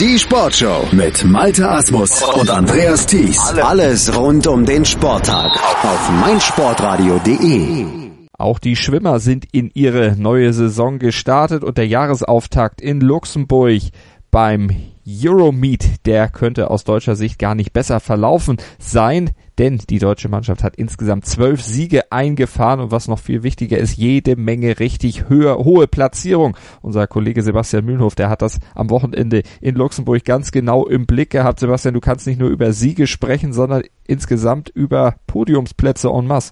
Die Sportshow mit Malte Asmus und Andreas Thies. Alles rund um den Sporttag auf meinsportradio.de. Auch die Schwimmer sind in ihre neue Saison gestartet und der Jahresauftakt in Luxemburg beim Euromeet, der könnte aus deutscher Sicht gar nicht besser verlaufen sein, denn die deutsche Mannschaft hat insgesamt zwölf Siege eingefahren und was noch viel wichtiger ist, jede Menge richtig höher, hohe Platzierung. Unser Kollege Sebastian Mühlenhof, der hat das am Wochenende in Luxemburg ganz genau im Blick gehabt. Sebastian, du kannst nicht nur über Siege sprechen, sondern insgesamt über Podiumsplätze en masse.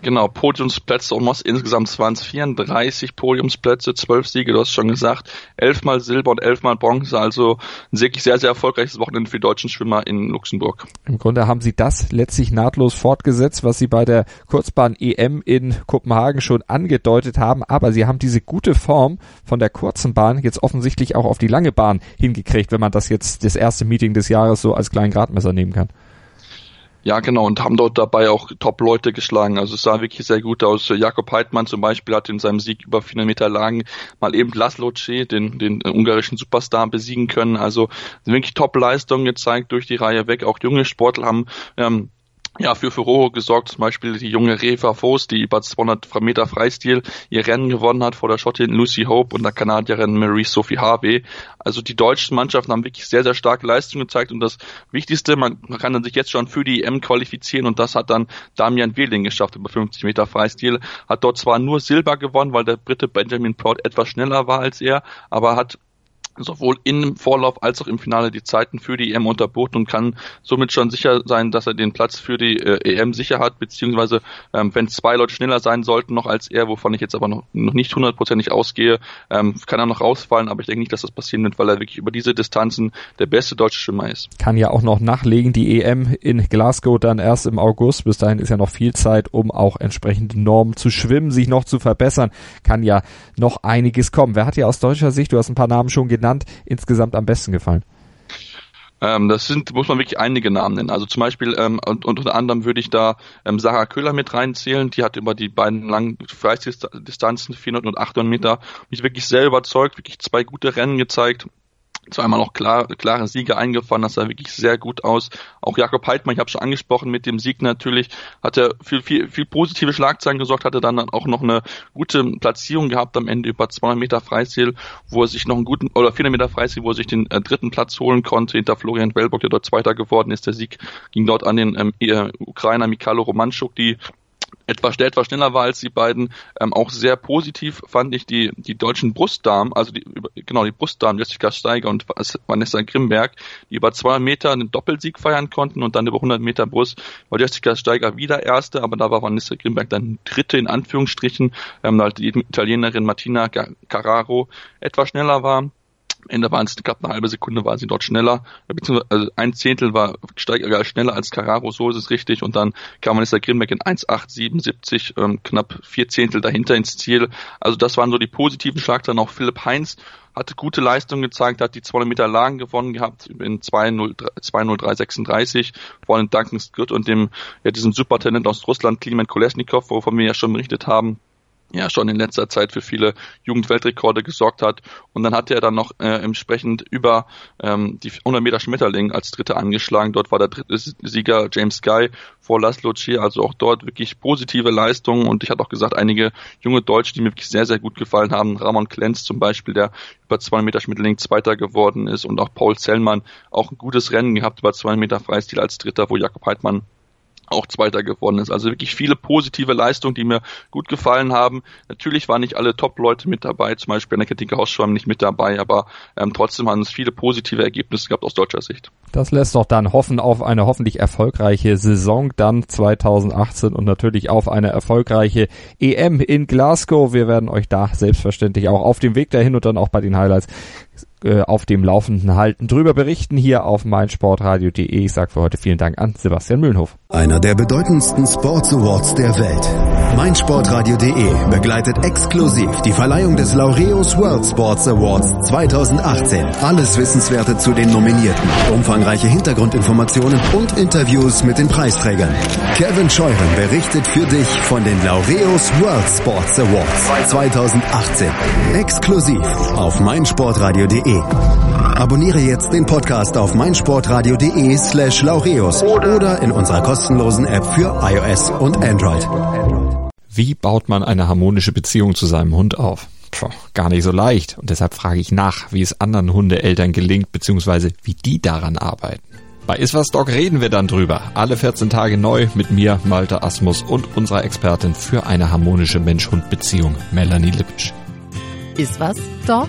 Genau, Podiumsplätze und Moss insgesamt waren es 34 Podiumsplätze, 12 Siege, du hast schon gesagt, elfmal Silber und elfmal Bronze, also ein wirklich sehr, sehr erfolgreiches Wochenende für die deutschen Schwimmer in Luxemburg. Im Grunde haben sie das letztlich nahtlos fortgesetzt, was sie bei der Kurzbahn EM in Kopenhagen schon angedeutet haben, aber sie haben diese gute Form von der kurzen Bahn jetzt offensichtlich auch auf die lange Bahn hingekriegt, wenn man das jetzt das erste Meeting des Jahres so als kleinen Gradmesser nehmen kann. Ja, genau, und haben dort dabei auch Top-Leute geschlagen. Also es sah wirklich sehr gut aus. Jakob Heidmann zum Beispiel hat in seinem Sieg über 400 Meter Lagen mal eben Laszlo C, den, den ungarischen Superstar, besiegen können. Also wirklich Top-Leistungen gezeigt durch die Reihe weg. Auch junge Sportler haben ähm, ja, für Furore gesorgt, zum Beispiel die junge Reva Voss, die über 200 Meter Freistil ihr Rennen gewonnen hat vor der Schottin Lucy Hope und der Kanadierin Marie Sophie Harvey. Also die deutschen Mannschaften haben wirklich sehr, sehr starke Leistungen gezeigt und das Wichtigste, man, man kann dann sich jetzt schon für die EM qualifizieren und das hat dann Damian Wehling geschafft über 50 Meter Freistil, hat dort zwar nur Silber gewonnen, weil der Brite Benjamin Proud etwas schneller war als er, aber hat sowohl im Vorlauf als auch im Finale die Zeiten für die EM unterboten und kann somit schon sicher sein, dass er den Platz für die äh, EM sicher hat, beziehungsweise ähm, wenn zwei Leute schneller sein sollten noch als er, wovon ich jetzt aber noch, noch nicht hundertprozentig ausgehe, ähm, kann er noch rausfallen, aber ich denke nicht, dass das passieren wird, weil er wirklich über diese Distanzen der beste deutsche Schwimmer ist. Kann ja auch noch nachlegen, die EM in Glasgow dann erst im August, bis dahin ist ja noch viel Zeit, um auch entsprechende Normen zu schwimmen, sich noch zu verbessern, kann ja noch einiges kommen. Wer hat ja aus deutscher Sicht, du hast ein paar Namen schon genannt, genannt, insgesamt am besten gefallen? Ähm, das sind, muss man wirklich einige Namen nennen. Also zum Beispiel, ähm, und, und unter anderem würde ich da ähm, Sarah Köhler mit reinzählen. Die hat über die beiden langen Freistildistanzen, 400 und 800 Meter, mich wirklich sehr überzeugt, wirklich zwei gute Rennen gezeigt zweimal noch klar, klare Siege eingefahren, das sah wirklich sehr gut aus. Auch Jakob Heidmann, ich habe schon angesprochen, mit dem Sieg natürlich, hat er viel, viel, viel positive Schlagzeilen gesorgt, hatte dann auch noch eine gute Platzierung gehabt am Ende über 200 Meter Freistil, wo er sich noch einen guten, oder 400 Meter Freistil, wo er sich den äh, dritten Platz holen konnte, hinter Florian Wellbock, der dort Zweiter geworden ist. Der Sieg ging dort an den äh, Ukrainer Mikhailo Romanchuk, die etwas, etwas schneller war als die beiden. Ähm, auch sehr positiv fand ich die, die deutschen Brustdamen, also die, genau, die Brustdamen, Jessica Steiger und Vanessa Grimberg, die über 200 Meter einen Doppelsieg feiern konnten und dann über 100 Meter Brust war Jessica Steiger wieder Erste, aber da war Vanessa Grimberg dann Dritte in Anführungsstrichen, ähm, weil die Italienerin Martina Carraro etwas schneller war. Ende waren es knapp eine halbe Sekunde war sie dort schneller, beziehungsweise also ein Zehntel war Steiger schneller als Carraro, so ist es richtig. Und dann kam Vanessa Grimbeck in 1,877, ähm, knapp vier Zehntel dahinter ins Ziel. Also das waren so die positiven Schlagzeilen. Auch Philipp Heinz hatte gute Leistung gezeigt, hat die 200 Meter Lagen gewonnen gehabt in 2.03.36, vor allem Duncan Scott und dem, ja, diesem Supertalent aus Russland, Klimen Kolesnikov, wovon wir ja schon berichtet haben ja schon in letzter Zeit für viele Jugendweltrekorde gesorgt hat. Und dann hatte er dann noch äh, entsprechend über ähm, die 100 Meter Schmetterling als Dritter angeschlagen. Dort war der dritte Sieger James Guy vor Laszlo Chi, also auch dort wirklich positive Leistungen. Und ich hatte auch gesagt, einige junge Deutsche, die mir wirklich sehr, sehr gut gefallen haben. Ramon Klenz zum Beispiel, der über 200 Meter Schmetterling Zweiter geworden ist. Und auch Paul Zellmann auch ein gutes Rennen gehabt über 200 Meter Freistil als Dritter, wo Jakob Heidmann auch Zweiter geworden ist. Also wirklich viele positive Leistungen, die mir gut gefallen haben. Natürlich waren nicht alle Top-Leute mit dabei, zum Beispiel Anneke Dinke-Hausschwamm nicht mit dabei, aber ähm, trotzdem haben es viele positive Ergebnisse gehabt aus deutscher Sicht. Das lässt doch dann hoffen auf eine hoffentlich erfolgreiche Saison dann 2018 und natürlich auf eine erfolgreiche EM in Glasgow. Wir werden euch da selbstverständlich auch auf dem Weg dahin und dann auch bei den Highlights äh, auf dem Laufenden halten, drüber berichten hier auf meinsportradio.de. Ich sage für heute vielen Dank an Sebastian Mühlenhof. Einer der bedeutendsten Sports Awards der Welt. meinsportradio.de begleitet exklusiv die Verleihung des Laureus World Sports Awards 2018. Alles Wissenswerte zu den Nominierten, umfangreiche Hintergrundinformationen und Interviews mit den Preisträgern. Kevin Scheuren berichtet für dich von den Laureus World Sports Awards 2018. Exklusiv auf meinsportradio.de. Abonniere jetzt den Podcast auf meinsportradio.de slash laureus oder in unserer kostenlosen App für iOS und Android. Wie baut man eine harmonische Beziehung zu seinem Hund auf? Puh, gar nicht so leicht. Und deshalb frage ich nach, wie es anderen Hundeeltern gelingt, beziehungsweise wie die daran arbeiten. Bei Iswas Dog reden wir dann drüber. Alle 14 Tage neu mit mir, Malte Asmus und unserer Expertin für eine harmonische Mensch-Hund-Beziehung, Melanie Lippisch. Iswas Dog?